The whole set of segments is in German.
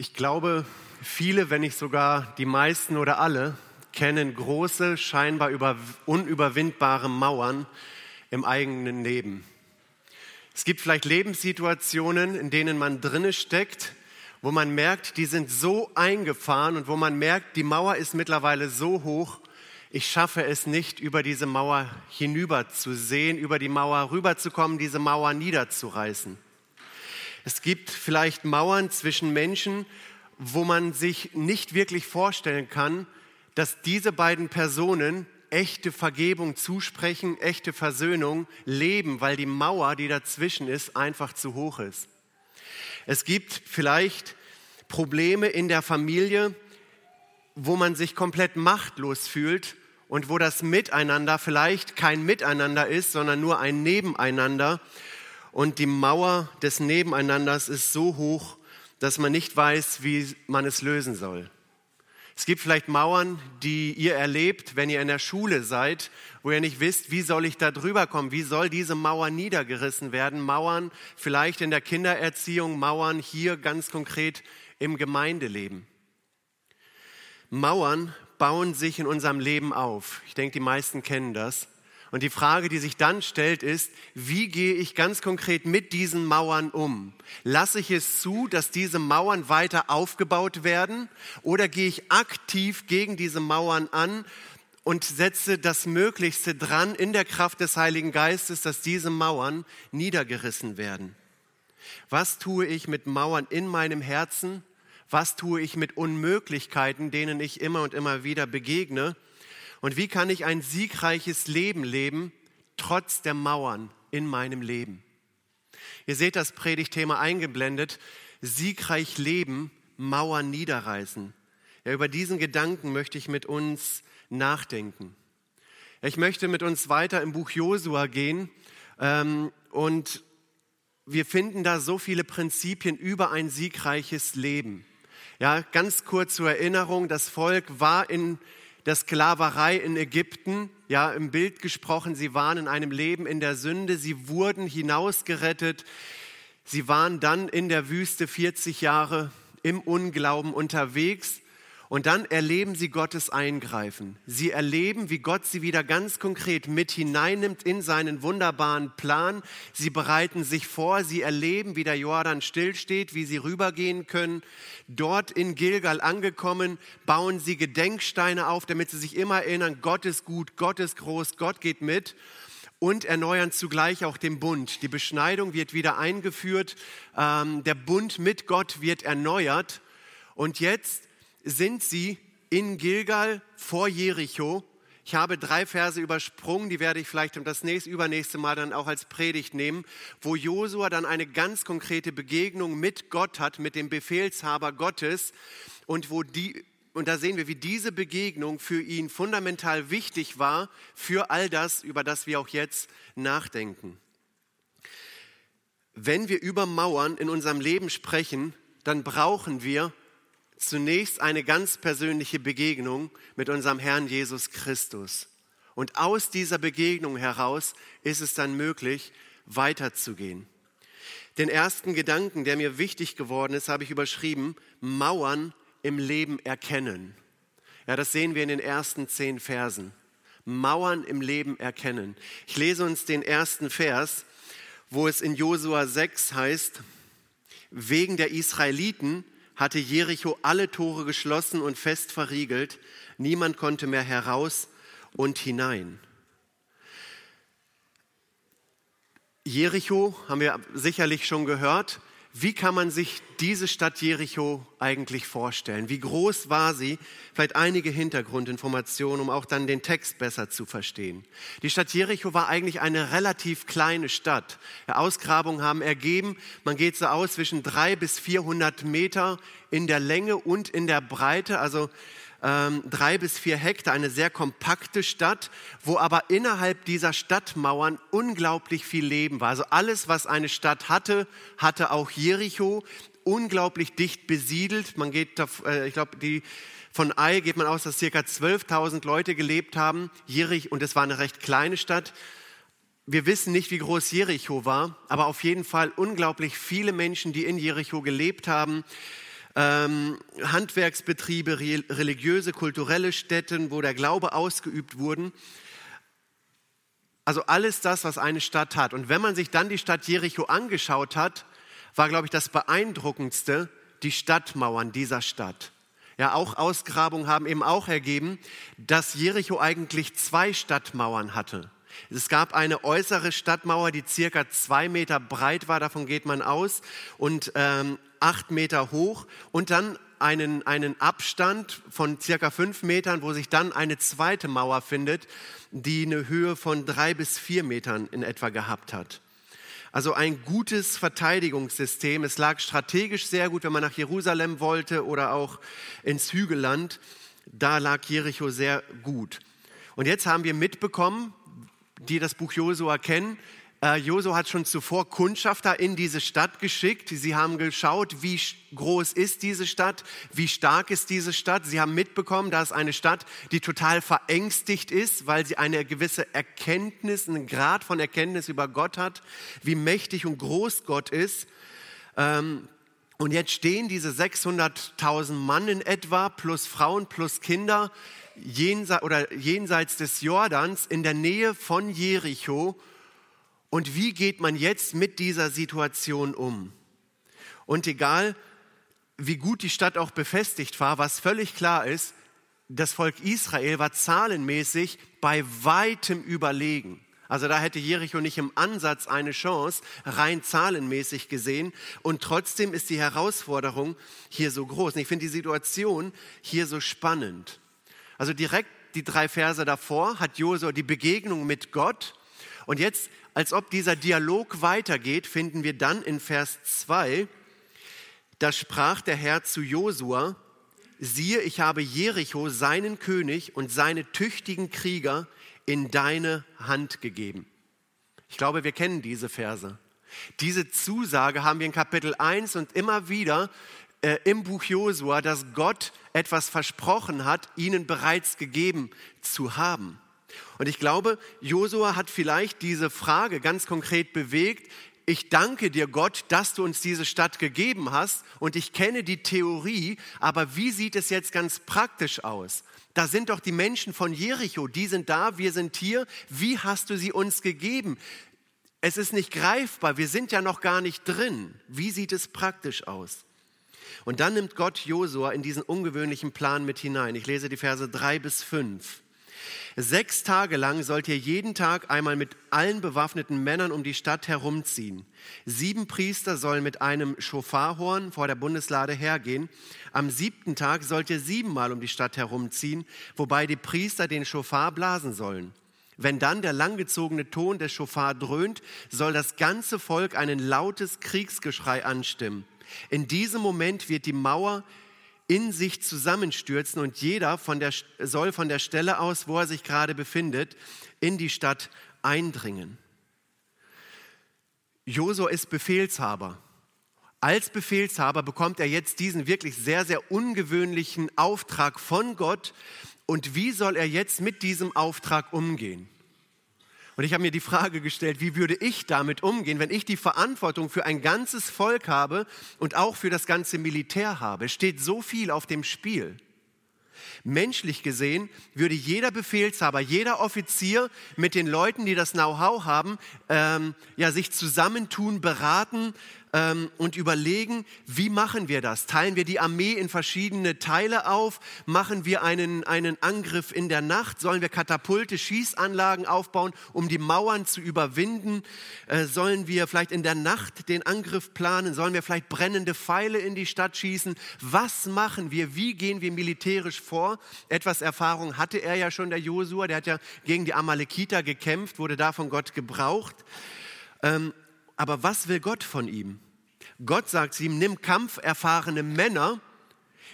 Ich glaube, viele, wenn nicht sogar die meisten oder alle, kennen große, scheinbar über, unüberwindbare Mauern im eigenen Leben. Es gibt vielleicht Lebenssituationen, in denen man drinne steckt, wo man merkt, die sind so eingefahren und wo man merkt, die Mauer ist mittlerweile so hoch, ich schaffe es nicht, über diese Mauer hinüber zu sehen, über die Mauer rüberzukommen, diese Mauer niederzureißen. Es gibt vielleicht Mauern zwischen Menschen, wo man sich nicht wirklich vorstellen kann, dass diese beiden Personen echte Vergebung zusprechen, echte Versöhnung leben, weil die Mauer, die dazwischen ist, einfach zu hoch ist. Es gibt vielleicht Probleme in der Familie, wo man sich komplett machtlos fühlt und wo das Miteinander vielleicht kein Miteinander ist, sondern nur ein Nebeneinander und die Mauer des Nebeneinanders ist so hoch, dass man nicht weiß, wie man es lösen soll. Es gibt vielleicht Mauern, die ihr erlebt, wenn ihr in der Schule seid, wo ihr nicht wisst, wie soll ich da drüber kommen, wie soll diese Mauer niedergerissen werden. Mauern vielleicht in der Kindererziehung, Mauern hier ganz konkret im Gemeindeleben. Mauern bauen sich in unserem Leben auf. Ich denke, die meisten kennen das. Und die Frage, die sich dann stellt, ist, wie gehe ich ganz konkret mit diesen Mauern um? Lasse ich es zu, dass diese Mauern weiter aufgebaut werden oder gehe ich aktiv gegen diese Mauern an und setze das Möglichste dran in der Kraft des Heiligen Geistes, dass diese Mauern niedergerissen werden? Was tue ich mit Mauern in meinem Herzen? Was tue ich mit Unmöglichkeiten, denen ich immer und immer wieder begegne? Und wie kann ich ein siegreiches Leben leben, trotz der Mauern in meinem Leben? Ihr seht das Predigtthema eingeblendet. Siegreich leben, Mauern niederreißen. Ja, über diesen Gedanken möchte ich mit uns nachdenken. Ich möchte mit uns weiter im Buch Josua gehen ähm, und wir finden da so viele Prinzipien über ein siegreiches Leben. Ja, ganz kurz zur Erinnerung, das Volk war in der Sklaverei in Ägypten, ja, im Bild gesprochen, sie waren in einem Leben in der Sünde, sie wurden hinausgerettet, sie waren dann in der Wüste 40 Jahre im Unglauben unterwegs und dann erleben sie Gottes Eingreifen. Sie erleben, wie Gott sie wieder ganz konkret mit hineinnimmt in seinen wunderbaren Plan. Sie bereiten sich vor, sie erleben, wie der Jordan stillsteht, wie sie rübergehen können. Dort in Gilgal angekommen, bauen sie Gedenksteine auf, damit sie sich immer erinnern, Gott ist gut, Gott ist groß, Gott geht mit und erneuern zugleich auch den Bund. Die Beschneidung wird wieder eingeführt, ähm, der Bund mit Gott wird erneuert und jetzt sind sie in Gilgal vor Jericho. Ich habe drei Verse übersprungen, die werde ich vielleicht das nächste, übernächste Mal dann auch als Predigt nehmen, wo Josua dann eine ganz konkrete Begegnung mit Gott hat, mit dem Befehlshaber Gottes und wo die, und da sehen wir, wie diese Begegnung für ihn fundamental wichtig war für all das, über das wir auch jetzt nachdenken. Wenn wir über Mauern in unserem Leben sprechen, dann brauchen wir zunächst eine ganz persönliche Begegnung mit unserem Herrn Jesus Christus. Und aus dieser Begegnung heraus ist es dann möglich, weiterzugehen. Den ersten Gedanken, der mir wichtig geworden ist, habe ich überschrieben, Mauern im Leben erkennen. Ja, das sehen wir in den ersten zehn Versen. Mauern im Leben erkennen. Ich lese uns den ersten Vers, wo es in Josua 6 heißt, wegen der Israeliten hatte Jericho alle Tore geschlossen und fest verriegelt. Niemand konnte mehr heraus und hinein. Jericho haben wir sicherlich schon gehört, wie kann man sich diese Stadt Jericho eigentlich vorstellen? Wie groß war sie? Vielleicht einige Hintergrundinformationen, um auch dann den Text besser zu verstehen. Die Stadt Jericho war eigentlich eine relativ kleine Stadt. Ausgrabungen haben ergeben, man geht so aus zwischen drei bis 400 Meter in der Länge und in der Breite. Also ähm, drei bis vier Hektar, eine sehr kompakte Stadt, wo aber innerhalb dieser Stadtmauern unglaublich viel Leben war. Also alles, was eine Stadt hatte, hatte auch Jericho, unglaublich dicht besiedelt. Man geht, äh, ich glaube, die von Ai geht man aus, dass circa 12.000 Leute gelebt haben. Jerich, und es war eine recht kleine Stadt. Wir wissen nicht, wie groß Jericho war, aber auf jeden Fall unglaublich viele Menschen, die in Jericho gelebt haben. Ähm, Handwerksbetriebe, religiöse, kulturelle Stätten, wo der Glaube ausgeübt wurden. Also alles das, was eine Stadt hat. Und wenn man sich dann die Stadt Jericho angeschaut hat, war, glaube ich, das Beeindruckendste die Stadtmauern dieser Stadt. Ja, auch Ausgrabungen haben eben auch ergeben, dass Jericho eigentlich zwei Stadtmauern hatte. Es gab eine äußere Stadtmauer, die circa zwei Meter breit war, davon geht man aus, und ähm, acht Meter hoch. Und dann einen, einen Abstand von circa fünf Metern, wo sich dann eine zweite Mauer findet, die eine Höhe von drei bis vier Metern in etwa gehabt hat. Also ein gutes Verteidigungssystem. Es lag strategisch sehr gut, wenn man nach Jerusalem wollte oder auch ins Hügelland. Da lag Jericho sehr gut. Und jetzt haben wir mitbekommen, die das Buch Josua kennen, äh, Josua hat schon zuvor Kundschafter in diese Stadt geschickt. Sie haben geschaut, wie groß ist diese Stadt, wie stark ist diese Stadt. Sie haben mitbekommen, dass eine Stadt, die total verängstigt ist, weil sie eine gewisse Erkenntnis, einen Grad von Erkenntnis über Gott hat, wie mächtig und groß Gott ist. Ähm, und jetzt stehen diese 600.000 Mann in etwa, plus Frauen, plus Kinder, jenseits, oder jenseits des Jordans, in der Nähe von Jericho und wie geht man jetzt mit dieser Situation um? Und egal, wie gut die Stadt auch befestigt war, was völlig klar ist, das Volk Israel war zahlenmäßig bei weitem überlegen. Also da hätte Jericho nicht im Ansatz eine Chance, rein zahlenmäßig gesehen. Und trotzdem ist die Herausforderung hier so groß. Und ich finde die Situation hier so spannend. Also direkt die drei Verse davor hat Josua die Begegnung mit Gott. Und jetzt als ob dieser Dialog weitergeht, finden wir dann in Vers 2, da sprach der Herr zu Josua, siehe, ich habe Jericho, seinen König und seine tüchtigen Krieger in deine Hand gegeben. Ich glaube, wir kennen diese Verse. Diese Zusage haben wir in Kapitel 1 und immer wieder äh, im Buch Josua, dass Gott etwas versprochen hat, ihnen bereits gegeben zu haben. Und ich glaube, Josua hat vielleicht diese Frage ganz konkret bewegt. Ich danke dir, Gott, dass du uns diese Stadt gegeben hast und ich kenne die Theorie, aber wie sieht es jetzt ganz praktisch aus? Da sind doch die Menschen von Jericho, die sind da, wir sind hier. Wie hast du sie uns gegeben? Es ist nicht greifbar, wir sind ja noch gar nicht drin. Wie sieht es praktisch aus? Und dann nimmt Gott Josua in diesen ungewöhnlichen Plan mit hinein. Ich lese die Verse drei bis fünf. Sechs Tage lang sollt ihr jeden Tag einmal mit allen bewaffneten Männern um die Stadt herumziehen. Sieben Priester sollen mit einem Schofarhorn vor der Bundeslade hergehen. Am siebten Tag sollt ihr siebenmal um die Stadt herumziehen, wobei die Priester den Schofar blasen sollen. Wenn dann der langgezogene Ton des Schofar dröhnt, soll das ganze Volk ein lautes Kriegsgeschrei anstimmen. In diesem Moment wird die Mauer in sich zusammenstürzen und jeder von der, soll von der Stelle aus, wo er sich gerade befindet, in die Stadt eindringen. Josua ist Befehlshaber. Als Befehlshaber bekommt er jetzt diesen wirklich sehr, sehr ungewöhnlichen Auftrag von Gott. Und wie soll er jetzt mit diesem Auftrag umgehen? Und ich habe mir die Frage gestellt, wie würde ich damit umgehen, wenn ich die Verantwortung für ein ganzes Volk habe und auch für das ganze Militär habe? Es steht so viel auf dem Spiel. Menschlich gesehen würde jeder Befehlshaber, jeder Offizier mit den Leuten, die das Know-how haben, ähm, ja, sich zusammentun, beraten, ähm, und überlegen, wie machen wir das? Teilen wir die Armee in verschiedene Teile auf? Machen wir einen, einen Angriff in der Nacht? Sollen wir Katapulte, Schießanlagen aufbauen, um die Mauern zu überwinden? Äh, sollen wir vielleicht in der Nacht den Angriff planen? Sollen wir vielleicht brennende Pfeile in die Stadt schießen? Was machen wir? Wie gehen wir militärisch vor? Etwas Erfahrung hatte er ja schon, der Josua. Der hat ja gegen die Amalekiter gekämpft, wurde da von Gott gebraucht. Ähm, aber was will Gott von ihm? Gott sagt zu ihm, nimm kampferfahrene Männer,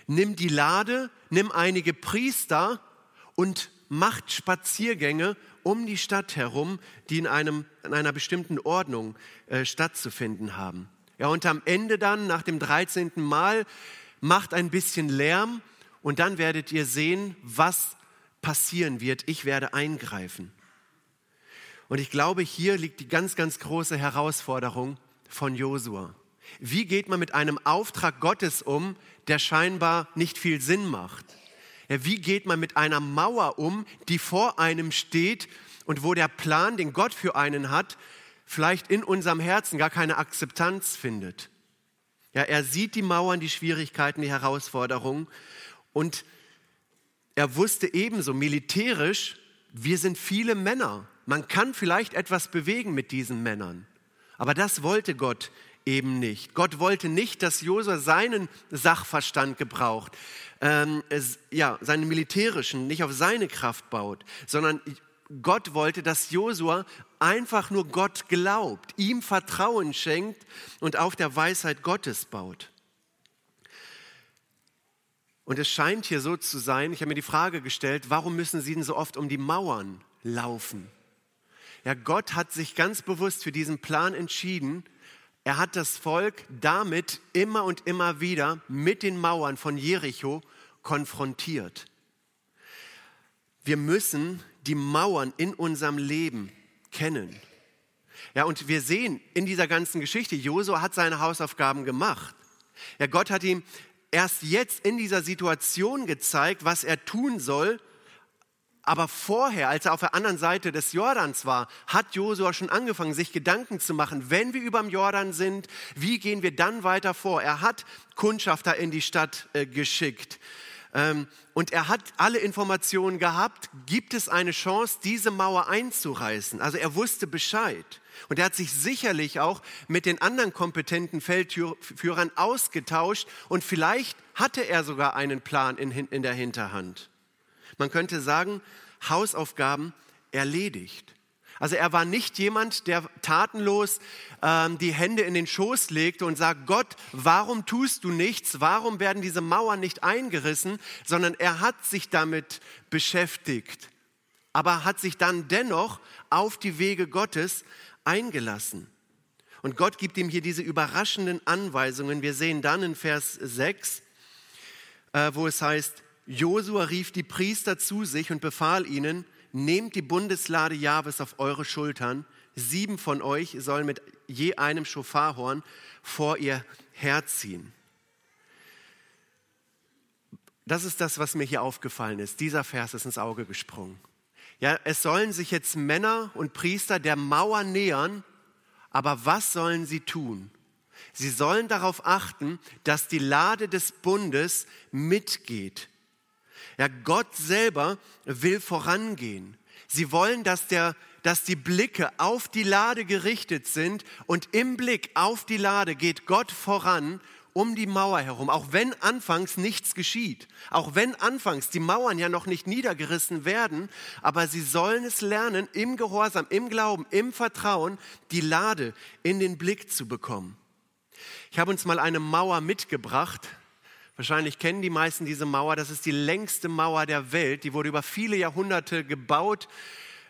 nimm die Lade, nimm einige Priester und macht Spaziergänge um die Stadt herum, die in, einem, in einer bestimmten Ordnung äh, stattzufinden haben. Ja, und am Ende dann, nach dem 13. Mal, macht ein bisschen Lärm und dann werdet ihr sehen, was passieren wird. Ich werde eingreifen. Und ich glaube, hier liegt die ganz, ganz große Herausforderung von Josua. Wie geht man mit einem Auftrag Gottes um, der scheinbar nicht viel Sinn macht? Wie geht man mit einer Mauer um, die vor einem steht und wo der Plan, den Gott für einen hat, vielleicht in unserem Herzen gar keine Akzeptanz findet? Ja, er sieht die Mauern, die Schwierigkeiten, die Herausforderungen und er wusste ebenso militärisch, wir sind viele Männer. Man kann vielleicht etwas bewegen mit diesen Männern. Aber das wollte Gott eben nicht. Gott wollte nicht, dass Josua seinen Sachverstand gebraucht, ähm, es, ja, seinen militärischen, nicht auf seine Kraft baut, sondern Gott wollte, dass Josua einfach nur Gott glaubt, ihm Vertrauen schenkt und auf der Weisheit Gottes baut. Und es scheint hier so zu sein, ich habe mir die Frage gestellt, warum müssen sie denn so oft um die Mauern laufen? Ja, Gott hat sich ganz bewusst für diesen Plan entschieden. Er hat das Volk damit immer und immer wieder mit den Mauern von Jericho konfrontiert. Wir müssen die Mauern in unserem Leben kennen. Ja, und wir sehen in dieser ganzen Geschichte, Josua hat seine Hausaufgaben gemacht. Ja, Gott hat ihm erst jetzt in dieser Situation gezeigt, was er tun soll. Aber vorher, als er auf der anderen Seite des Jordans war, hat Josua schon angefangen, sich Gedanken zu machen, wenn wir über dem Jordan sind, wie gehen wir dann weiter vor? Er hat Kundschafter in die Stadt äh, geschickt. Ähm, und er hat alle Informationen gehabt, gibt es eine Chance, diese Mauer einzureißen? Also er wusste Bescheid. Und er hat sich sicherlich auch mit den anderen kompetenten Feldführern ausgetauscht und vielleicht hatte er sogar einen Plan in, in der Hinterhand. Man könnte sagen, Hausaufgaben erledigt. Also er war nicht jemand, der tatenlos ähm, die Hände in den Schoß legte und sagt, Gott, warum tust du nichts? Warum werden diese Mauern nicht eingerissen? Sondern er hat sich damit beschäftigt, aber hat sich dann dennoch auf die Wege Gottes eingelassen. Und Gott gibt ihm hier diese überraschenden Anweisungen. Wir sehen dann in Vers 6, äh, wo es heißt, Josua rief die Priester zu sich und befahl ihnen, nehmt die Bundeslade Jahwes auf eure Schultern. Sieben von euch sollen mit je einem Schofarhorn vor ihr herziehen. Das ist das, was mir hier aufgefallen ist. Dieser Vers ist ins Auge gesprungen. Ja, es sollen sich jetzt Männer und Priester der Mauer nähern, aber was sollen sie tun? Sie sollen darauf achten, dass die Lade des Bundes mitgeht. Ja, Gott selber will vorangehen. Sie wollen, dass, der, dass die Blicke auf die Lade gerichtet sind und im Blick auf die Lade geht Gott voran um die Mauer herum, auch wenn anfangs nichts geschieht, auch wenn anfangs die Mauern ja noch nicht niedergerissen werden, aber sie sollen es lernen, im Gehorsam, im Glauben, im Vertrauen, die Lade in den Blick zu bekommen. Ich habe uns mal eine Mauer mitgebracht. Wahrscheinlich kennen die meisten diese Mauer. Das ist die längste Mauer der Welt. Die wurde über viele Jahrhunderte gebaut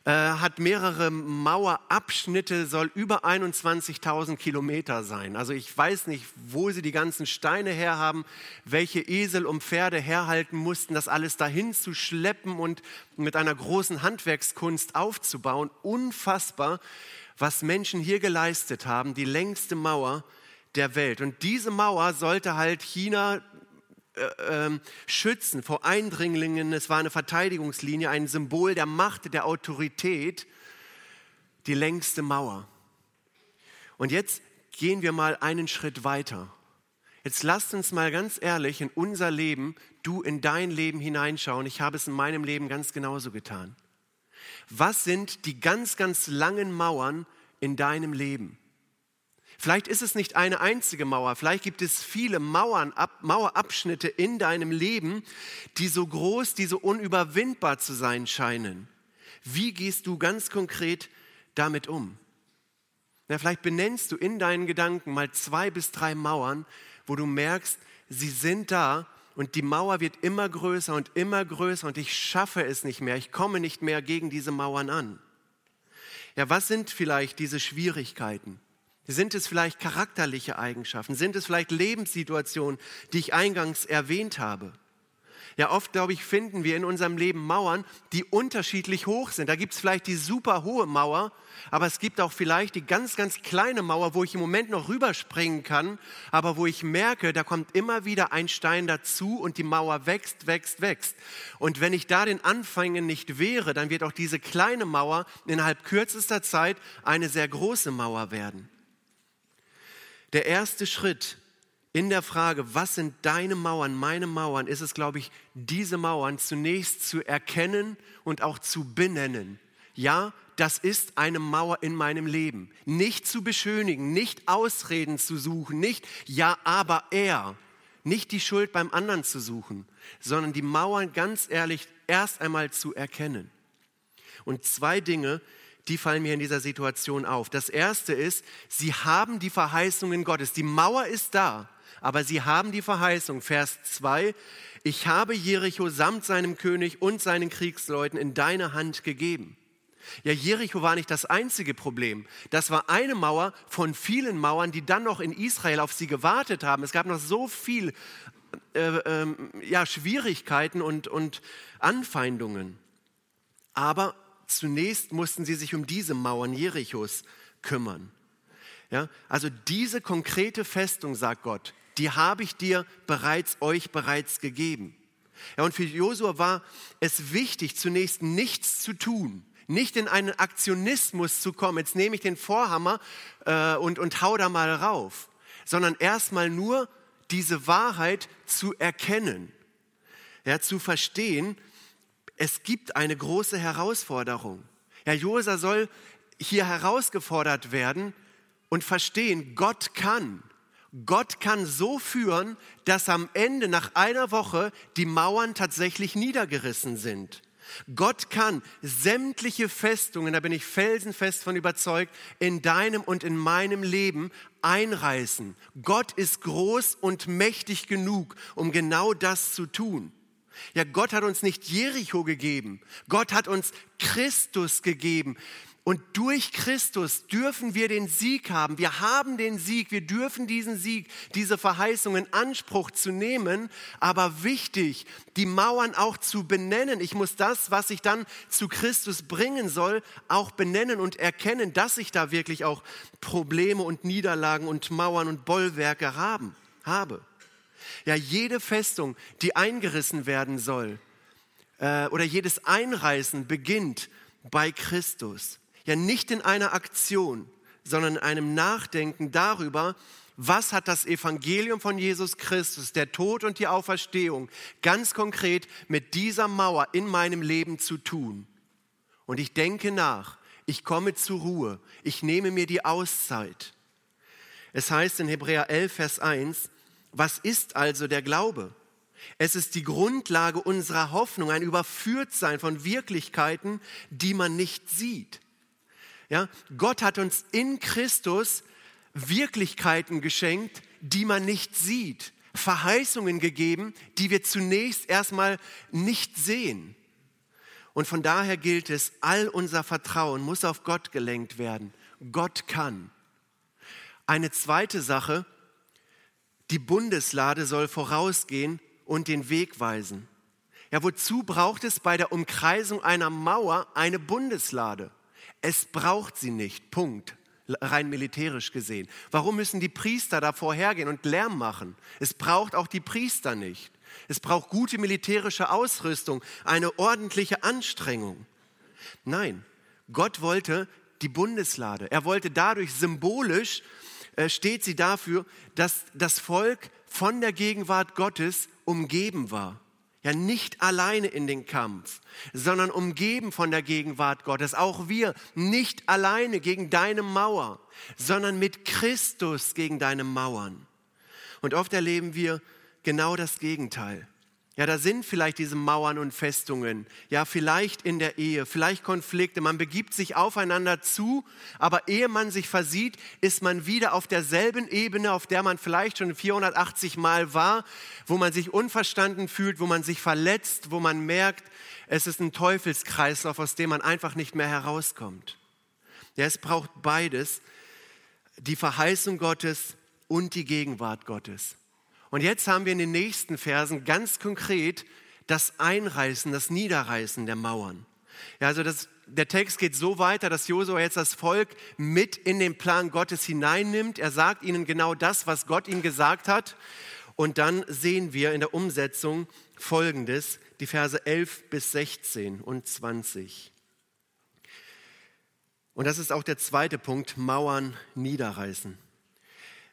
äh, hat mehrere Mauerabschnitte, soll über 21.000 Kilometer sein. Also ich weiß nicht, wo sie die ganzen Steine herhaben, welche Esel und Pferde herhalten mussten, das alles dahin zu schleppen und mit einer großen Handwerkskunst aufzubauen. Unfassbar, was Menschen hier geleistet haben, die längste Mauer der Welt. Und diese Mauer sollte halt China äh, ähm, schützen vor Eindringlingen. Es war eine Verteidigungslinie, ein Symbol der Macht, der Autorität, die längste Mauer. Und jetzt gehen wir mal einen Schritt weiter. Jetzt lasst uns mal ganz ehrlich in unser Leben, du in dein Leben hineinschauen. Ich habe es in meinem Leben ganz genauso getan. Was sind die ganz, ganz langen Mauern in deinem Leben? Vielleicht ist es nicht eine einzige Mauer, vielleicht gibt es viele Mauern, Ab, Mauerabschnitte in deinem Leben, die so groß, die so unüberwindbar zu sein scheinen. Wie gehst du ganz konkret damit um? Na, vielleicht benennst du in deinen Gedanken mal zwei bis drei Mauern, wo du merkst, sie sind da und die Mauer wird immer größer und immer größer und ich schaffe es nicht mehr, ich komme nicht mehr gegen diese Mauern an. Ja, was sind vielleicht diese Schwierigkeiten? Sind es vielleicht charakterliche Eigenschaften? Sind es vielleicht Lebenssituationen, die ich eingangs erwähnt habe? Ja, oft, glaube ich, finden wir in unserem Leben Mauern, die unterschiedlich hoch sind. Da gibt es vielleicht die super hohe Mauer, aber es gibt auch vielleicht die ganz, ganz kleine Mauer, wo ich im Moment noch rüberspringen kann, aber wo ich merke, da kommt immer wieder ein Stein dazu und die Mauer wächst, wächst, wächst. Und wenn ich da den Anfängen nicht wehre, dann wird auch diese kleine Mauer innerhalb kürzester Zeit eine sehr große Mauer werden. Der erste Schritt in der Frage, was sind deine Mauern, meine Mauern, ist es, glaube ich, diese Mauern zunächst zu erkennen und auch zu benennen. Ja, das ist eine Mauer in meinem Leben. Nicht zu beschönigen, nicht Ausreden zu suchen, nicht ja, aber er, nicht die Schuld beim anderen zu suchen, sondern die Mauern ganz ehrlich erst einmal zu erkennen. Und zwei Dinge, die fallen mir in dieser Situation auf. Das erste ist, sie haben die Verheißungen Gottes. Die Mauer ist da aber sie haben die Verheißung, Vers 2, ich habe Jericho samt seinem König und seinen Kriegsleuten in deine Hand gegeben. Ja, Jericho war nicht das einzige Problem. Das war eine Mauer von vielen Mauern, die dann noch in Israel auf sie gewartet haben. Es gab noch so viel äh, äh, ja, Schwierigkeiten und, und Anfeindungen. Aber zunächst mussten sie sich um diese Mauern Jerichos kümmern. Ja, also diese konkrete Festung, sagt Gott, die habe ich dir bereits, euch bereits gegeben. Ja, und für Josua war es wichtig, zunächst nichts zu tun, nicht in einen Aktionismus zu kommen, jetzt nehme ich den Vorhammer äh, und, und hau da mal rauf, sondern erstmal nur diese Wahrheit zu erkennen, ja, zu verstehen, es gibt eine große Herausforderung. Ja, Josua soll hier herausgefordert werden und verstehen, Gott kann. Gott kann so führen, dass am Ende nach einer Woche die Mauern tatsächlich niedergerissen sind. Gott kann sämtliche Festungen, da bin ich felsenfest von überzeugt, in deinem und in meinem Leben einreißen. Gott ist groß und mächtig genug, um genau das zu tun. Ja, Gott hat uns nicht Jericho gegeben. Gott hat uns Christus gegeben. Und durch Christus dürfen wir den Sieg haben. Wir haben den Sieg. Wir dürfen diesen Sieg, diese Verheißung in Anspruch zu nehmen. Aber wichtig, die Mauern auch zu benennen. Ich muss das, was ich dann zu Christus bringen soll, auch benennen und erkennen, dass ich da wirklich auch Probleme und Niederlagen und Mauern und Bollwerke haben, habe. Ja, jede Festung, die eingerissen werden soll, äh, oder jedes Einreißen beginnt bei Christus ja nicht in einer Aktion, sondern in einem Nachdenken darüber, was hat das Evangelium von Jesus Christus, der Tod und die Auferstehung, ganz konkret mit dieser Mauer in meinem Leben zu tun. Und ich denke nach, ich komme zur Ruhe, ich nehme mir die Auszeit. Es heißt in Hebräer 11, Vers 1, was ist also der Glaube? Es ist die Grundlage unserer Hoffnung, ein Überführtsein von Wirklichkeiten, die man nicht sieht. Ja, Gott hat uns in Christus Wirklichkeiten geschenkt, die man nicht sieht. Verheißungen gegeben, die wir zunächst erstmal nicht sehen. Und von daher gilt es, all unser Vertrauen muss auf Gott gelenkt werden. Gott kann. Eine zweite Sache, die Bundeslade soll vorausgehen und den Weg weisen. Ja, wozu braucht es bei der Umkreisung einer Mauer eine Bundeslade? Es braucht sie nicht, Punkt, rein militärisch gesehen. Warum müssen die Priester davor hergehen und Lärm machen? Es braucht auch die Priester nicht. Es braucht gute militärische Ausrüstung, eine ordentliche Anstrengung. Nein, Gott wollte die Bundeslade. Er wollte dadurch symbolisch, steht sie dafür, dass das Volk von der Gegenwart Gottes umgeben war ja nicht alleine in den Kampf, sondern umgeben von der Gegenwart Gottes. Auch wir nicht alleine gegen deine Mauer, sondern mit Christus gegen deine Mauern. Und oft erleben wir genau das Gegenteil. Ja, da sind vielleicht diese Mauern und Festungen, ja, vielleicht in der Ehe, vielleicht Konflikte. Man begibt sich aufeinander zu, aber ehe man sich versieht, ist man wieder auf derselben Ebene, auf der man vielleicht schon 480 Mal war, wo man sich unverstanden fühlt, wo man sich verletzt, wo man merkt, es ist ein Teufelskreislauf, aus dem man einfach nicht mehr herauskommt. Ja, es braucht beides, die Verheißung Gottes und die Gegenwart Gottes. Und jetzt haben wir in den nächsten Versen ganz konkret das Einreißen, das Niederreißen der Mauern. Ja, also das, der Text geht so weiter, dass Josua jetzt das Volk mit in den Plan Gottes hineinnimmt. Er sagt ihnen genau das, was Gott ihm gesagt hat. Und dann sehen wir in der Umsetzung Folgendes, die Verse 11 bis 16 und 20. Und das ist auch der zweite Punkt, Mauern niederreißen.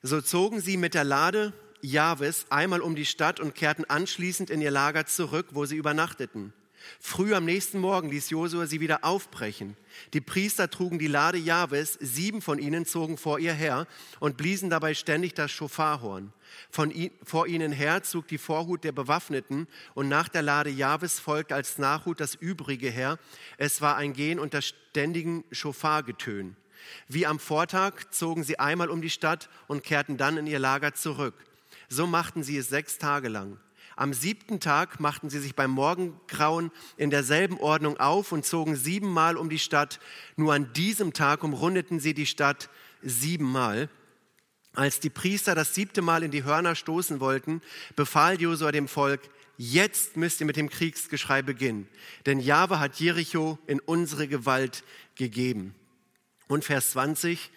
So zogen sie mit der Lade Jahwes einmal um die Stadt und kehrten anschließend in ihr Lager zurück, wo sie übernachteten. Früh am nächsten Morgen ließ Josua sie wieder aufbrechen. Die Priester trugen die Lade Jahwes, sieben von ihnen zogen vor ihr her und bliesen dabei ständig das Schofarhorn. Von vor ihnen her zog die Vorhut der Bewaffneten und nach der Lade Jahwes folgte als Nachhut das übrige her. Es war ein Gehen unter ständigen Schofargetön. Wie am Vortag zogen sie einmal um die Stadt und kehrten dann in ihr Lager zurück. So machten sie es sechs Tage lang. Am siebten Tag machten sie sich beim Morgengrauen in derselben Ordnung auf und zogen siebenmal um die Stadt. Nur an diesem Tag umrundeten sie die Stadt siebenmal. Als die Priester das siebte Mal in die Hörner stoßen wollten, befahl Josua dem Volk, jetzt müsst ihr mit dem Kriegsgeschrei beginnen, denn Jahwe hat Jericho in unsere Gewalt gegeben. Und Vers 20,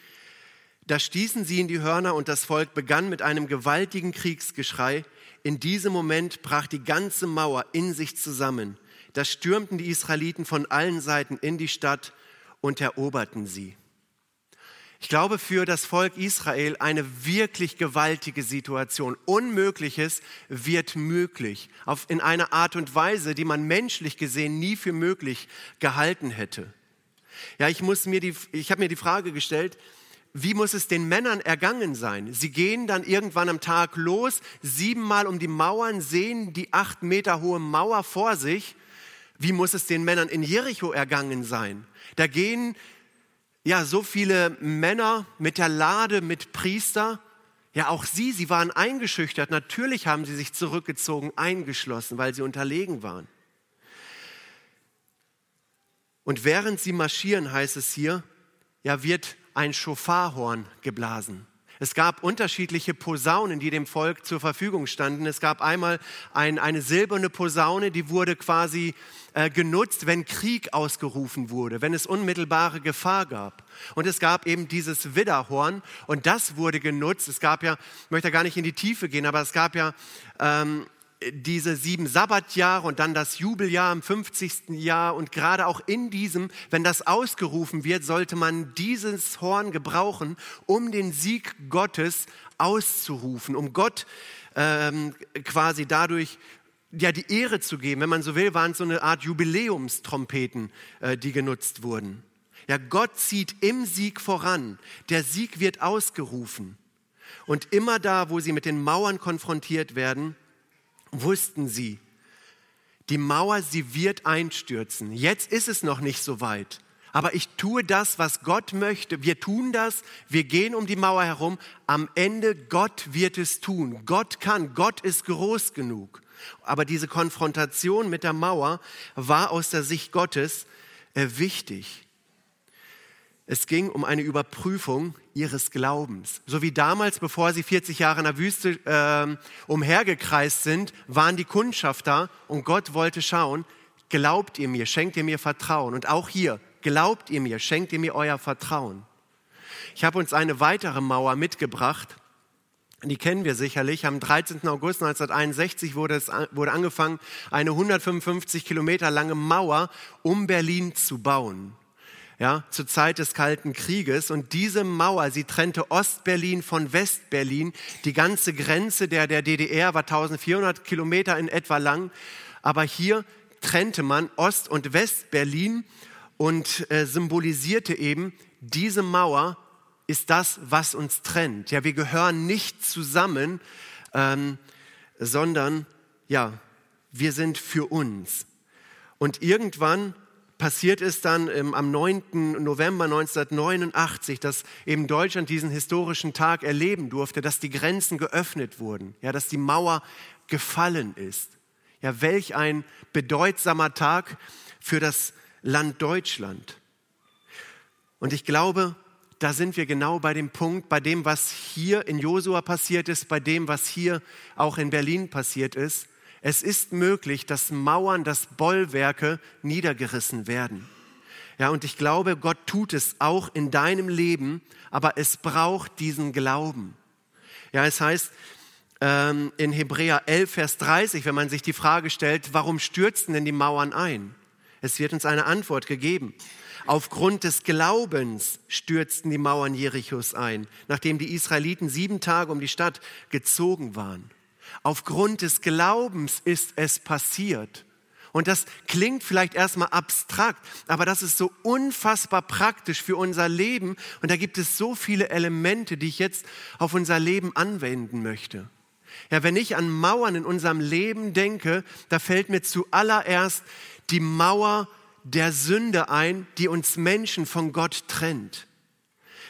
da stießen sie in die Hörner und das Volk begann mit einem gewaltigen Kriegsgeschrei. In diesem Moment brach die ganze Mauer in sich zusammen. Da stürmten die Israeliten von allen Seiten in die Stadt und eroberten sie. Ich glaube, für das Volk Israel eine wirklich gewaltige Situation. Unmögliches wird möglich. Auf, in einer Art und Weise, die man menschlich gesehen nie für möglich gehalten hätte. Ja, ich, muss mir die, ich habe mir die Frage gestellt, wie muss es den Männern ergangen sein? Sie gehen dann irgendwann am Tag los, siebenmal um die Mauern, sehen die acht Meter hohe Mauer vor sich. Wie muss es den Männern in Jericho ergangen sein? Da gehen ja, so viele Männer mit der Lade, mit Priester. Ja, auch sie, sie waren eingeschüchtert. Natürlich haben sie sich zurückgezogen, eingeschlossen, weil sie unterlegen waren. Und während sie marschieren, heißt es hier, ja, wird ein Schofarhorn geblasen. Es gab unterschiedliche Posaunen, die dem Volk zur Verfügung standen. Es gab einmal ein, eine silberne Posaune, die wurde quasi äh, genutzt, wenn Krieg ausgerufen wurde, wenn es unmittelbare Gefahr gab. Und es gab eben dieses Widderhorn und das wurde genutzt. Es gab ja, ich möchte gar nicht in die Tiefe gehen, aber es gab ja ähm, diese sieben Sabbatjahre und dann das Jubeljahr im 50. Jahr und gerade auch in diesem, wenn das ausgerufen wird, sollte man dieses Horn gebrauchen, um den Sieg Gottes auszurufen, um Gott ähm, quasi dadurch ja, die Ehre zu geben. Wenn man so will, waren es so eine Art Jubiläumstrompeten, äh, die genutzt wurden. Ja, Gott zieht im Sieg voran. Der Sieg wird ausgerufen. Und immer da, wo sie mit den Mauern konfrontiert werden, wussten sie, die Mauer, sie wird einstürzen. Jetzt ist es noch nicht so weit. Aber ich tue das, was Gott möchte. Wir tun das, wir gehen um die Mauer herum. Am Ende, Gott wird es tun. Gott kann, Gott ist groß genug. Aber diese Konfrontation mit der Mauer war aus der Sicht Gottes äh, wichtig. Es ging um eine Überprüfung ihres Glaubens. So wie damals, bevor sie 40 Jahre in der Wüste äh, umhergekreist sind, waren die Kundschafter und Gott wollte schauen, glaubt ihr mir, schenkt ihr mir Vertrauen. Und auch hier, glaubt ihr mir, schenkt ihr mir euer Vertrauen. Ich habe uns eine weitere Mauer mitgebracht. Die kennen wir sicherlich. Am 13. August 1961 wurde, es, wurde angefangen, eine 155 Kilometer lange Mauer um Berlin zu bauen ja, zur Zeit des Kalten Krieges. Und diese Mauer, sie trennte Ostberlin von Westberlin. Die ganze Grenze der, der DDR war 1400 Kilometer in etwa lang. Aber hier trennte man Ost- und Westberlin und äh, symbolisierte eben, diese Mauer ist das, was uns trennt. Ja, wir gehören nicht zusammen, ähm, sondern ja, wir sind für uns. Und irgendwann passiert ist dann ähm, am 9. November 1989, dass eben Deutschland diesen historischen Tag erleben durfte, dass die Grenzen geöffnet wurden, ja, dass die Mauer gefallen ist. Ja, welch ein bedeutsamer Tag für das Land Deutschland. Und ich glaube, da sind wir genau bei dem Punkt, bei dem, was hier in Josua passiert ist, bei dem, was hier auch in Berlin passiert ist. Es ist möglich, dass Mauern, dass Bollwerke niedergerissen werden. Ja, und ich glaube, Gott tut es auch in deinem Leben, aber es braucht diesen Glauben. Ja, es heißt ähm, in Hebräer 11, Vers 30, wenn man sich die Frage stellt, warum stürzten denn die Mauern ein? Es wird uns eine Antwort gegeben. Aufgrund des Glaubens stürzten die Mauern Jerichos ein, nachdem die Israeliten sieben Tage um die Stadt gezogen waren. Aufgrund des Glaubens ist es passiert. Und das klingt vielleicht erstmal abstrakt, aber das ist so unfassbar praktisch für unser Leben. Und da gibt es so viele Elemente, die ich jetzt auf unser Leben anwenden möchte. Ja, wenn ich an Mauern in unserem Leben denke, da fällt mir zuallererst die Mauer der Sünde ein, die uns Menschen von Gott trennt.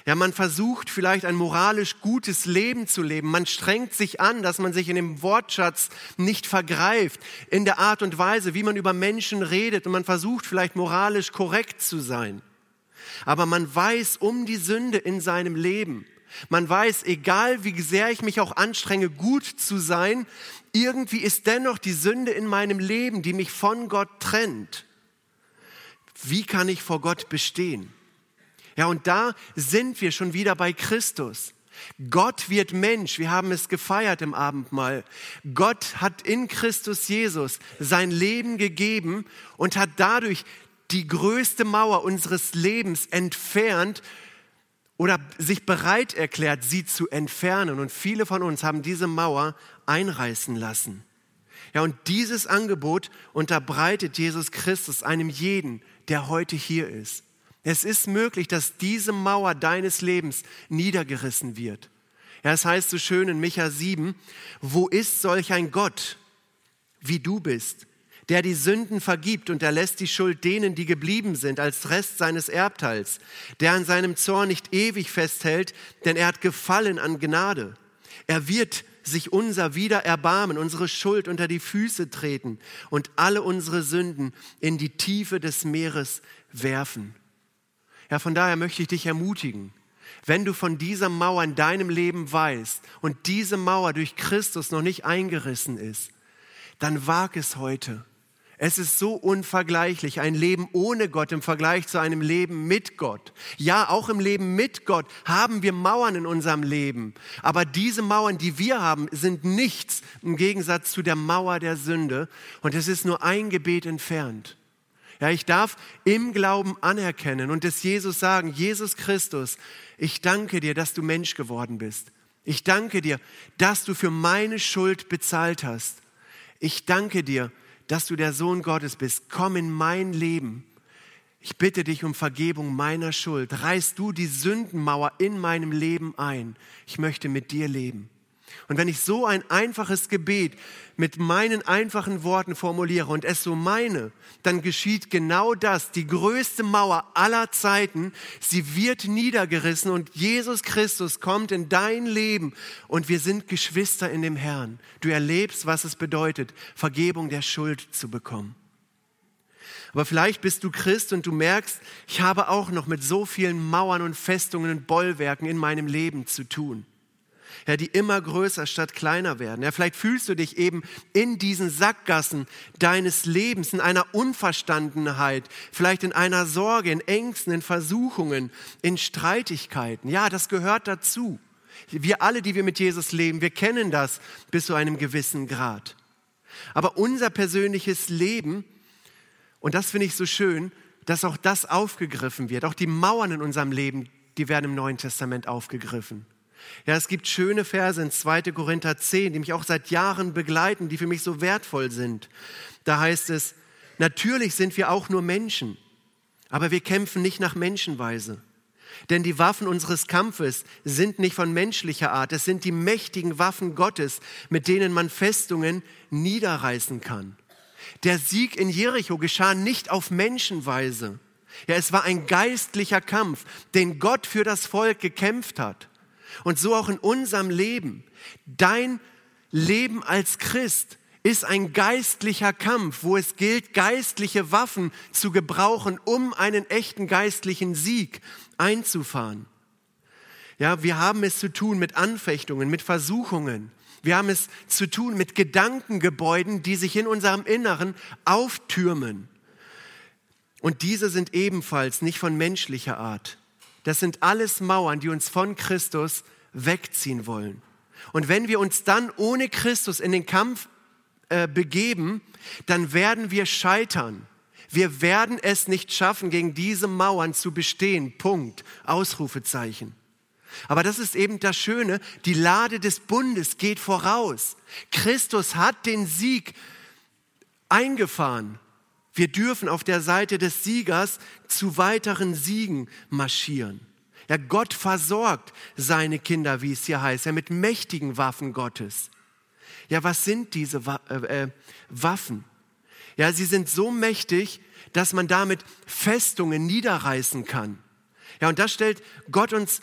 Ja, man versucht vielleicht ein moralisch gutes Leben zu leben. Man strengt sich an, dass man sich in dem Wortschatz nicht vergreift, in der Art und Weise, wie man über Menschen redet. Und man versucht vielleicht moralisch korrekt zu sein. Aber man weiß um die Sünde in seinem Leben. Man weiß, egal wie sehr ich mich auch anstrenge, gut zu sein, irgendwie ist dennoch die Sünde in meinem Leben, die mich von Gott trennt. Wie kann ich vor Gott bestehen? Ja, und da sind wir schon wieder bei Christus. Gott wird Mensch. Wir haben es gefeiert im Abendmahl. Gott hat in Christus Jesus sein Leben gegeben und hat dadurch die größte Mauer unseres Lebens entfernt oder sich bereit erklärt, sie zu entfernen. Und viele von uns haben diese Mauer einreißen lassen. Ja, und dieses Angebot unterbreitet Jesus Christus einem jeden, der heute hier ist. Es ist möglich, dass diese Mauer deines Lebens niedergerissen wird. Ja, es heißt so schön in Micha 7, wo ist solch ein Gott, wie du bist, der die Sünden vergibt und erlässt die Schuld denen, die geblieben sind, als Rest seines Erbteils, der an seinem Zorn nicht ewig festhält, denn er hat Gefallen an Gnade. Er wird sich unser wieder erbarmen, unsere Schuld unter die Füße treten und alle unsere Sünden in die Tiefe des Meeres werfen. Ja, von daher möchte ich dich ermutigen, wenn du von dieser Mauer in deinem Leben weißt und diese Mauer durch Christus noch nicht eingerissen ist, dann wag es heute. Es ist so unvergleichlich, ein Leben ohne Gott im Vergleich zu einem Leben mit Gott. Ja, auch im Leben mit Gott haben wir Mauern in unserem Leben. Aber diese Mauern, die wir haben, sind nichts im Gegensatz zu der Mauer der Sünde. Und es ist nur ein Gebet entfernt. Ja, ich darf im Glauben anerkennen und es Jesus sagen, Jesus Christus, ich danke dir, dass du Mensch geworden bist. Ich danke dir, dass du für meine Schuld bezahlt hast. Ich danke dir, dass du der Sohn Gottes bist. Komm in mein Leben. Ich bitte dich um Vergebung meiner Schuld. Reiß du die Sündenmauer in meinem Leben ein. Ich möchte mit dir leben. Und wenn ich so ein einfaches Gebet mit meinen einfachen Worten formuliere und es so meine, dann geschieht genau das, die größte Mauer aller Zeiten, sie wird niedergerissen und Jesus Christus kommt in dein Leben und wir sind Geschwister in dem Herrn. Du erlebst, was es bedeutet, Vergebung der Schuld zu bekommen. Aber vielleicht bist du Christ und du merkst, ich habe auch noch mit so vielen Mauern und Festungen und Bollwerken in meinem Leben zu tun ja, die immer größer statt kleiner werden. Ja, vielleicht fühlst du dich eben in diesen Sackgassen deines Lebens, in einer Unverstandenheit, vielleicht in einer Sorge, in Ängsten, in Versuchungen, in Streitigkeiten. Ja, das gehört dazu. Wir alle, die wir mit Jesus leben, wir kennen das bis zu einem gewissen Grad. Aber unser persönliches Leben, und das finde ich so schön, dass auch das aufgegriffen wird. Auch die Mauern in unserem Leben, die werden im Neuen Testament aufgegriffen. Ja, es gibt schöne Verse in 2. Korinther 10, die mich auch seit Jahren begleiten, die für mich so wertvoll sind. Da heißt es, natürlich sind wir auch nur Menschen, aber wir kämpfen nicht nach Menschenweise. Denn die Waffen unseres Kampfes sind nicht von menschlicher Art, es sind die mächtigen Waffen Gottes, mit denen man Festungen niederreißen kann. Der Sieg in Jericho geschah nicht auf Menschenweise. Ja, es war ein geistlicher Kampf, den Gott für das Volk gekämpft hat. Und so auch in unserem Leben. Dein Leben als Christ ist ein geistlicher Kampf, wo es gilt, geistliche Waffen zu gebrauchen, um einen echten geistlichen Sieg einzufahren. Ja, wir haben es zu tun mit Anfechtungen, mit Versuchungen. Wir haben es zu tun mit Gedankengebäuden, die sich in unserem Inneren auftürmen. Und diese sind ebenfalls nicht von menschlicher Art. Das sind alles Mauern, die uns von Christus wegziehen wollen. Und wenn wir uns dann ohne Christus in den Kampf äh, begeben, dann werden wir scheitern. Wir werden es nicht schaffen, gegen diese Mauern zu bestehen. Punkt. Ausrufezeichen. Aber das ist eben das Schöne, die Lade des Bundes geht voraus. Christus hat den Sieg eingefahren. Wir dürfen auf der Seite des Siegers zu weiteren Siegen marschieren. Ja, Gott versorgt seine Kinder, wie es hier heißt, ja, mit mächtigen Waffen Gottes. Ja, was sind diese äh, äh, Waffen? Ja, sie sind so mächtig, dass man damit Festungen niederreißen kann. Ja, und das stellt Gott uns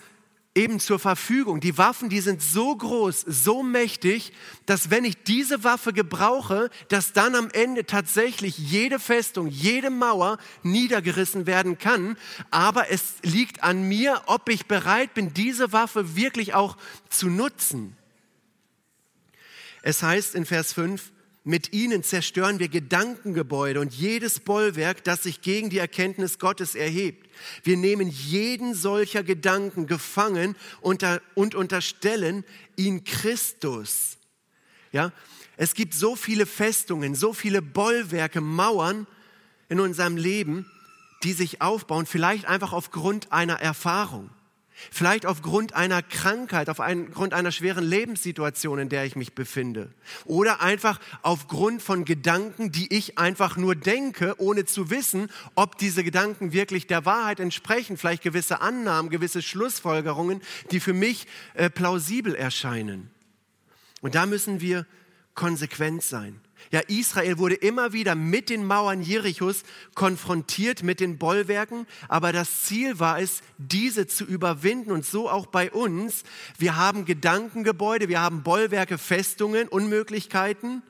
eben zur Verfügung. Die Waffen, die sind so groß, so mächtig, dass wenn ich diese Waffe gebrauche, dass dann am Ende tatsächlich jede Festung, jede Mauer niedergerissen werden kann. Aber es liegt an mir, ob ich bereit bin, diese Waffe wirklich auch zu nutzen. Es heißt in Vers 5, mit ihnen zerstören wir Gedankengebäude und jedes Bollwerk, das sich gegen die Erkenntnis Gottes erhebt. Wir nehmen jeden solcher Gedanken gefangen und unterstellen ihn Christus. Ja, es gibt so viele Festungen, so viele Bollwerke, Mauern in unserem Leben, die sich aufbauen, vielleicht einfach aufgrund einer Erfahrung. Vielleicht aufgrund einer Krankheit, aufgrund einer schweren Lebenssituation, in der ich mich befinde. Oder einfach aufgrund von Gedanken, die ich einfach nur denke, ohne zu wissen, ob diese Gedanken wirklich der Wahrheit entsprechen. Vielleicht gewisse Annahmen, gewisse Schlussfolgerungen, die für mich äh, plausibel erscheinen. Und da müssen wir konsequent sein. Ja, Israel wurde immer wieder mit den Mauern Jerichos konfrontiert, mit den Bollwerken, aber das Ziel war es, diese zu überwinden und so auch bei uns. Wir haben Gedankengebäude, wir haben Bollwerke, Festungen, Unmöglichkeiten.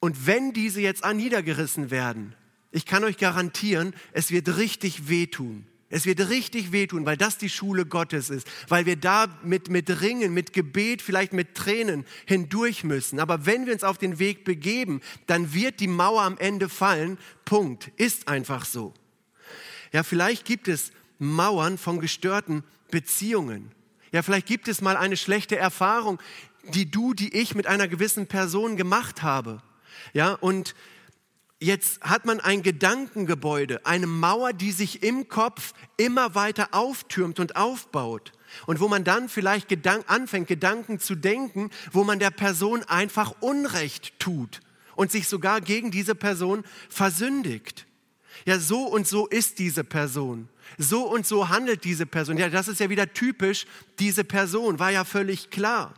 Und wenn diese jetzt niedergerissen werden, ich kann euch garantieren, es wird richtig wehtun. Es wird richtig wehtun, weil das die Schule Gottes ist, weil wir da mit, mit Ringen, mit Gebet, vielleicht mit Tränen hindurch müssen. Aber wenn wir uns auf den Weg begeben, dann wird die Mauer am Ende fallen. Punkt. Ist einfach so. Ja, vielleicht gibt es Mauern von gestörten Beziehungen. Ja, vielleicht gibt es mal eine schlechte Erfahrung, die du, die ich mit einer gewissen Person gemacht habe. Ja, und Jetzt hat man ein Gedankengebäude, eine Mauer, die sich im Kopf immer weiter auftürmt und aufbaut. Und wo man dann vielleicht Gedank anfängt, Gedanken zu denken, wo man der Person einfach Unrecht tut und sich sogar gegen diese Person versündigt. Ja, so und so ist diese Person. So und so handelt diese Person. Ja, das ist ja wieder typisch, diese Person, war ja völlig klar.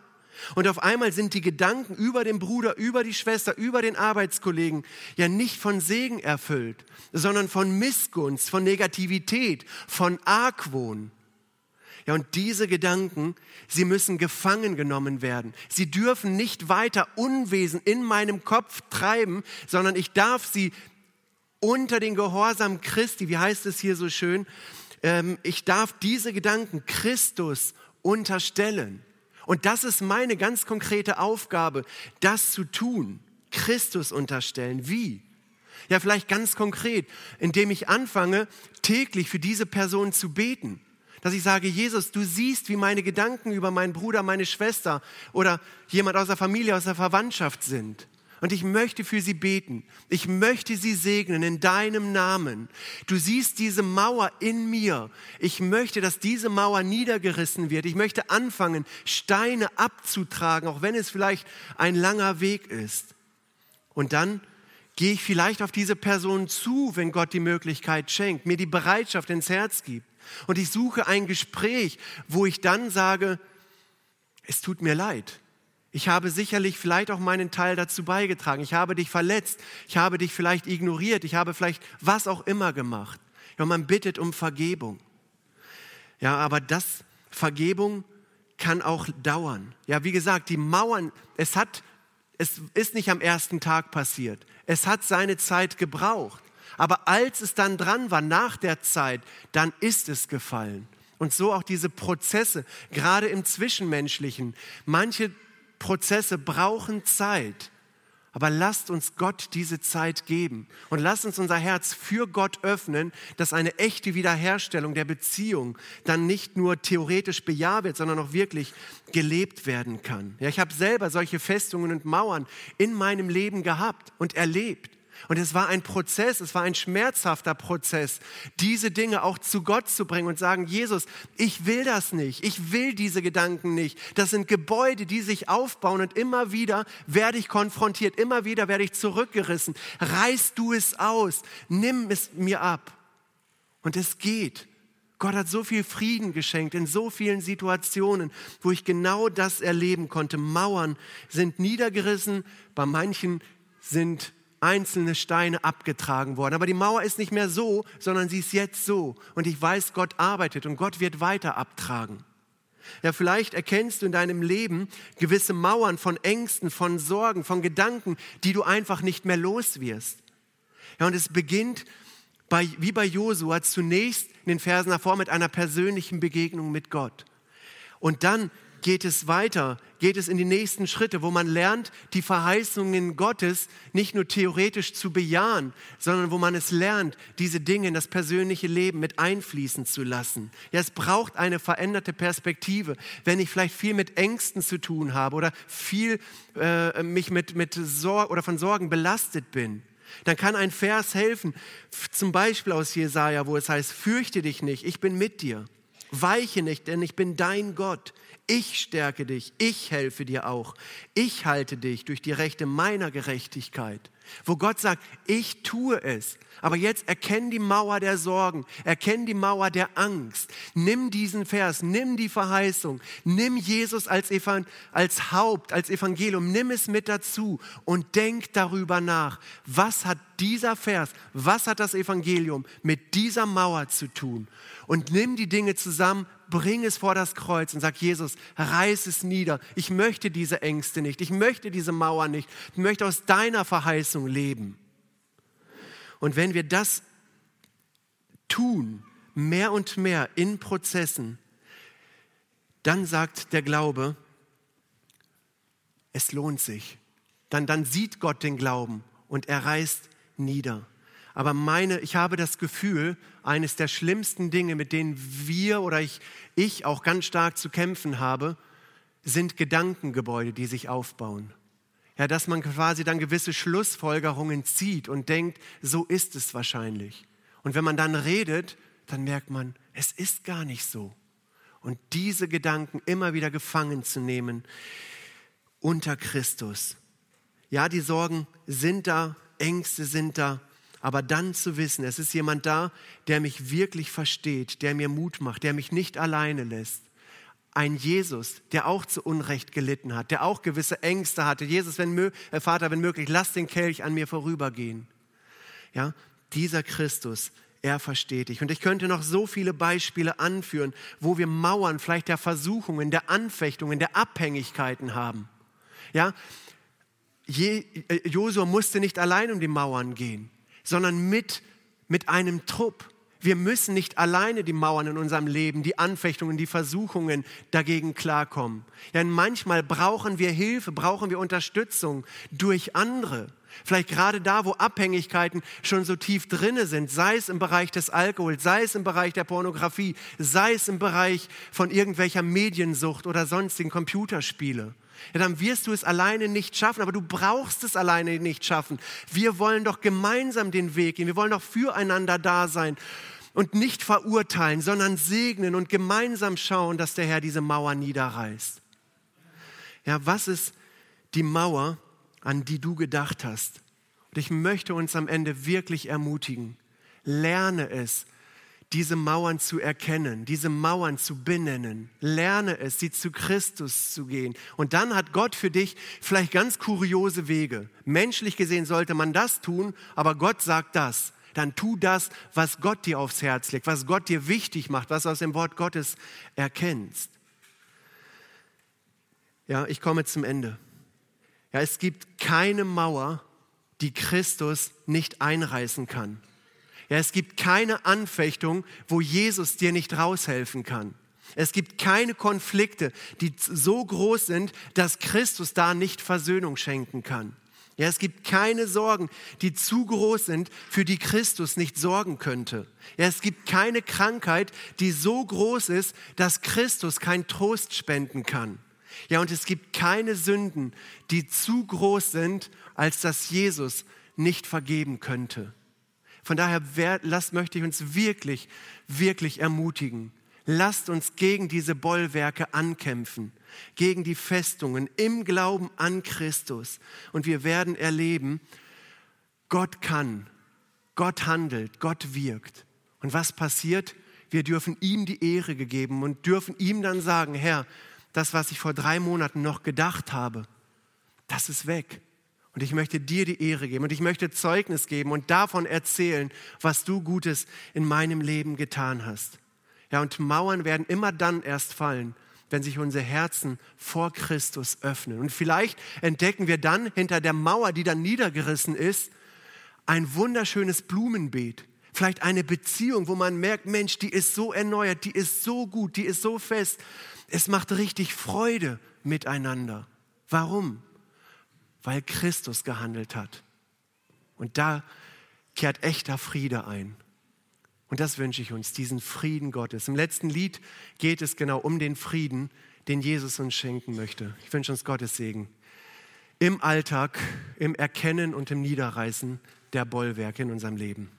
Und auf einmal sind die Gedanken über den Bruder, über die Schwester, über den Arbeitskollegen ja nicht von Segen erfüllt, sondern von Missgunst, von Negativität, von Argwohn. Ja, und diese Gedanken, sie müssen gefangen genommen werden. Sie dürfen nicht weiter Unwesen in meinem Kopf treiben, sondern ich darf sie unter den Gehorsam Christi, wie heißt es hier so schön, ähm, ich darf diese Gedanken Christus unterstellen. Und das ist meine ganz konkrete Aufgabe, das zu tun, Christus unterstellen. Wie? Ja, vielleicht ganz konkret, indem ich anfange, täglich für diese Person zu beten. Dass ich sage, Jesus, du siehst, wie meine Gedanken über meinen Bruder, meine Schwester oder jemand aus der Familie, aus der Verwandtschaft sind. Und ich möchte für sie beten. Ich möchte sie segnen in deinem Namen. Du siehst diese Mauer in mir. Ich möchte, dass diese Mauer niedergerissen wird. Ich möchte anfangen, Steine abzutragen, auch wenn es vielleicht ein langer Weg ist. Und dann gehe ich vielleicht auf diese Person zu, wenn Gott die Möglichkeit schenkt, mir die Bereitschaft ins Herz gibt. Und ich suche ein Gespräch, wo ich dann sage, es tut mir leid. Ich habe sicherlich vielleicht auch meinen Teil dazu beigetragen. Ich habe dich verletzt. Ich habe dich vielleicht ignoriert. Ich habe vielleicht was auch immer gemacht. Ja, man bittet um Vergebung. Ja, aber das Vergebung kann auch dauern. Ja, wie gesagt, die Mauern, es hat, es ist nicht am ersten Tag passiert. Es hat seine Zeit gebraucht. Aber als es dann dran war, nach der Zeit, dann ist es gefallen. Und so auch diese Prozesse, gerade im Zwischenmenschlichen. Manche Prozesse brauchen Zeit. Aber lasst uns Gott diese Zeit geben und lasst uns unser Herz für Gott öffnen, dass eine echte Wiederherstellung der Beziehung dann nicht nur theoretisch bejaht wird, sondern auch wirklich gelebt werden kann. Ja, ich habe selber solche Festungen und Mauern in meinem Leben gehabt und erlebt. Und es war ein Prozess, es war ein schmerzhafter Prozess, diese Dinge auch zu Gott zu bringen und sagen, Jesus, ich will das nicht, ich will diese Gedanken nicht. Das sind Gebäude, die sich aufbauen und immer wieder werde ich konfrontiert, immer wieder werde ich zurückgerissen. Reiß du es aus, nimm es mir ab. Und es geht. Gott hat so viel Frieden geschenkt in so vielen Situationen, wo ich genau das erleben konnte. Mauern sind niedergerissen, bei manchen sind einzelne Steine abgetragen worden. Aber die Mauer ist nicht mehr so, sondern sie ist jetzt so. Und ich weiß, Gott arbeitet und Gott wird weiter abtragen. Ja, vielleicht erkennst du in deinem Leben gewisse Mauern von Ängsten, von Sorgen, von Gedanken, die du einfach nicht mehr los wirst. Ja, und es beginnt bei, wie bei Josua zunächst in den Versen davor mit einer persönlichen Begegnung mit Gott. Und dann geht es weiter, geht es in die nächsten Schritte, wo man lernt, die Verheißungen Gottes nicht nur theoretisch zu bejahen, sondern wo man es lernt, diese Dinge in das persönliche Leben mit einfließen zu lassen. Ja, es braucht eine veränderte Perspektive. Wenn ich vielleicht viel mit Ängsten zu tun habe oder viel äh, mich mit, mit Sor oder von Sorgen belastet bin, dann kann ein Vers helfen, zum Beispiel aus Jesaja, wo es heißt: Fürchte dich nicht, ich bin mit dir. Weiche nicht, denn ich bin dein Gott. Ich stärke dich, ich helfe dir auch. Ich halte dich durch die Rechte meiner Gerechtigkeit. Wo Gott sagt, ich tue es. Aber jetzt erkenn die Mauer der Sorgen, erkenn die Mauer der Angst. Nimm diesen Vers, nimm die Verheißung, nimm Jesus als, als Haupt, als Evangelium, nimm es mit dazu und denk darüber nach. Was hat dieser Vers, was hat das Evangelium mit dieser Mauer zu tun? Und nimm die Dinge zusammen, bring es vor das Kreuz und sag, Jesus, reiß es nieder. Ich möchte diese Ängste nicht. Ich möchte diese Mauer nicht. Ich möchte aus deiner Verheißung leben. Und wenn wir das tun, mehr und mehr in Prozessen, dann sagt der Glaube, es lohnt sich. Dann, dann sieht Gott den Glauben und er reißt nieder. Aber meine, ich habe das Gefühl, eines der schlimmsten Dinge, mit denen wir oder ich, ich auch ganz stark zu kämpfen habe, sind Gedankengebäude, die sich aufbauen. Ja, dass man quasi dann gewisse Schlussfolgerungen zieht und denkt, so ist es wahrscheinlich. Und wenn man dann redet, dann merkt man, es ist gar nicht so. Und diese Gedanken immer wieder gefangen zu nehmen unter Christus. Ja, die Sorgen sind da, Ängste sind da, aber dann zu wissen, es ist jemand da, der mich wirklich versteht, der mir Mut macht, der mich nicht alleine lässt. Ein Jesus, der auch zu Unrecht gelitten hat, der auch gewisse Ängste hatte. Jesus, wenn, äh, Vater, wenn möglich, lass den Kelch an mir vorübergehen. Ja, dieser Christus, er versteht dich. Und ich könnte noch so viele Beispiele anführen, wo wir Mauern vielleicht der Versuchungen, der Anfechtungen, der Abhängigkeiten haben. Ja, äh, Josua musste nicht allein um die Mauern gehen sondern mit, mit einem Trupp. Wir müssen nicht alleine die Mauern in unserem Leben, die Anfechtungen, die Versuchungen dagegen klarkommen. Denn manchmal brauchen wir Hilfe, brauchen wir Unterstützung durch andere. Vielleicht gerade da, wo Abhängigkeiten schon so tief drinne sind, sei es im Bereich des Alkohols, sei es im Bereich der Pornografie, sei es im Bereich von irgendwelcher Mediensucht oder sonstigen Computerspiele ja, dann wirst du es alleine nicht schaffen, aber du brauchst es alleine nicht schaffen. Wir wollen doch gemeinsam den Weg gehen, wir wollen doch füreinander da sein und nicht verurteilen, sondern segnen und gemeinsam schauen, dass der Herr diese Mauer niederreißt. Ja, was ist die Mauer, an die du gedacht hast? Und ich möchte uns am Ende wirklich ermutigen. Lerne es, diese Mauern zu erkennen, diese Mauern zu benennen. Lerne es, sie zu Christus zu gehen. Und dann hat Gott für dich vielleicht ganz kuriose Wege. Menschlich gesehen sollte man das tun, aber Gott sagt das. Dann tu das, was Gott dir aufs Herz legt, was Gott dir wichtig macht, was du aus dem Wort Gottes erkennst. Ja, ich komme zum Ende. Ja, es gibt keine Mauer, die Christus nicht einreißen kann. Ja, es gibt keine Anfechtung, wo Jesus dir nicht raushelfen kann. Es gibt keine Konflikte, die so groß sind, dass Christus da nicht Versöhnung schenken kann. Ja, es gibt keine Sorgen, die zu groß sind, für die Christus nicht sorgen könnte. Ja, es gibt keine Krankheit, die so groß ist, dass Christus keinen Trost spenden kann. Ja, und es gibt keine Sünden, die zu groß sind, als dass Jesus nicht vergeben könnte. Von daher lasst, möchte ich uns wirklich, wirklich ermutigen. Lasst uns gegen diese Bollwerke ankämpfen gegen die Festungen im Glauben an Christus. Und wir werden erleben, Gott kann, Gott handelt, Gott wirkt. Und was passiert? Wir dürfen ihm die Ehre gegeben und dürfen ihm dann sagen, Herr, das, was ich vor drei Monaten noch gedacht habe, das ist weg. Und ich möchte dir die Ehre geben und ich möchte Zeugnis geben und davon erzählen, was du Gutes in meinem Leben getan hast. Ja, und Mauern werden immer dann erst fallen, wenn sich unsere Herzen vor Christus öffnen. Und vielleicht entdecken wir dann hinter der Mauer, die dann niedergerissen ist, ein wunderschönes Blumenbeet. Vielleicht eine Beziehung, wo man merkt, Mensch, die ist so erneuert, die ist so gut, die ist so fest. Es macht richtig Freude miteinander. Warum? Weil Christus gehandelt hat. Und da kehrt echter Friede ein. Und das wünsche ich uns, diesen Frieden Gottes. Im letzten Lied geht es genau um den Frieden, den Jesus uns schenken möchte. Ich wünsche uns Gottes Segen. Im Alltag, im Erkennen und im Niederreißen der Bollwerke in unserem Leben.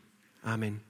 Amen.